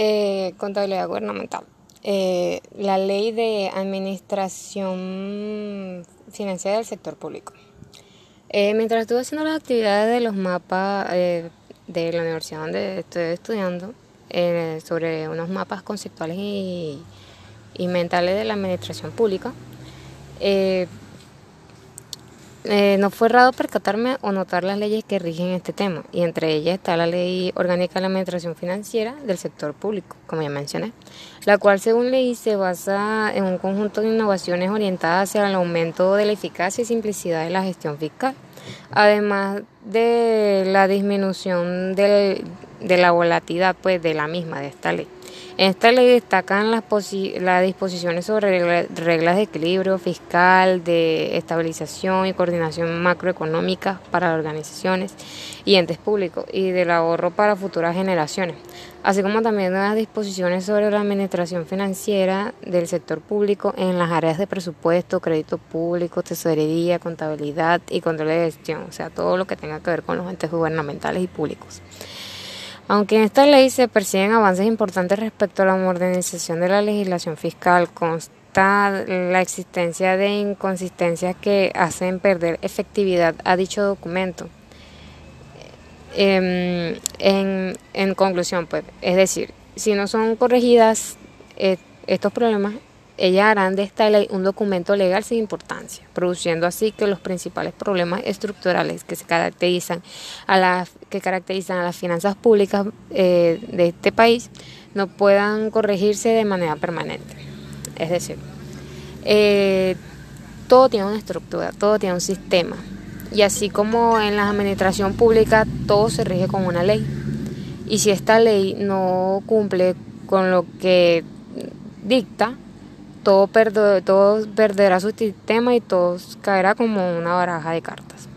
Eh, contabilidad gubernamental. Eh, la ley de administración financiera del sector público. Eh, mientras estuve haciendo las actividades de los mapas de la universidad donde estoy estudiando, sobre unos mapas conceptuales y, mentales de la administración pública, eh, no fue raro percatarme o notar las leyes que rigen este tema, y entre ellas está la Ley Orgánica de la Administración Financiera del Sector Público, como ya mencioné, la cual según ley se basa en un conjunto de innovaciones orientadas hacia el aumento de la eficacia y simplicidad de la gestión fiscal, además de la disminución de la volatilidad pues, de la misma, de esta ley. En esta ley destacan las, las disposiciones sobre reglas de equilibrio fiscal, de estabilización y coordinación macroeconómica para organizaciones y entes públicos y del ahorro para futuras generaciones, así como también las disposiciones sobre la administración financiera del sector público en las áreas de presupuesto, crédito público, tesorería, contabilidad y control de gestión, o sea, todo lo que tenga que ver con los entes gubernamentales y públicos. Aunque en esta ley se persiguen avances importantes respecto a la modernización de la legislación fiscal, consta la existencia de inconsistencias que hacen perder efectividad a dicho documento. Em, en, conclusión, pues, es decir, si no son corregidas eh, estos problemas, ellas harán de esta ley un documento legal sin importancia, produciendo así que los principales problemas estructurales que se caracterizan a las que caracterizan a las finanzas públicas eh, de este país no puedan corregirse de manera permanente. Es decir, eh, todo tiene una estructura, todo tiene un sistema. Y así como en la administración pública todo se rige con una ley. Y si esta ley no cumple con lo que dicta, todo, todo perderá su sistema y todo caerá como una baraja de cartas.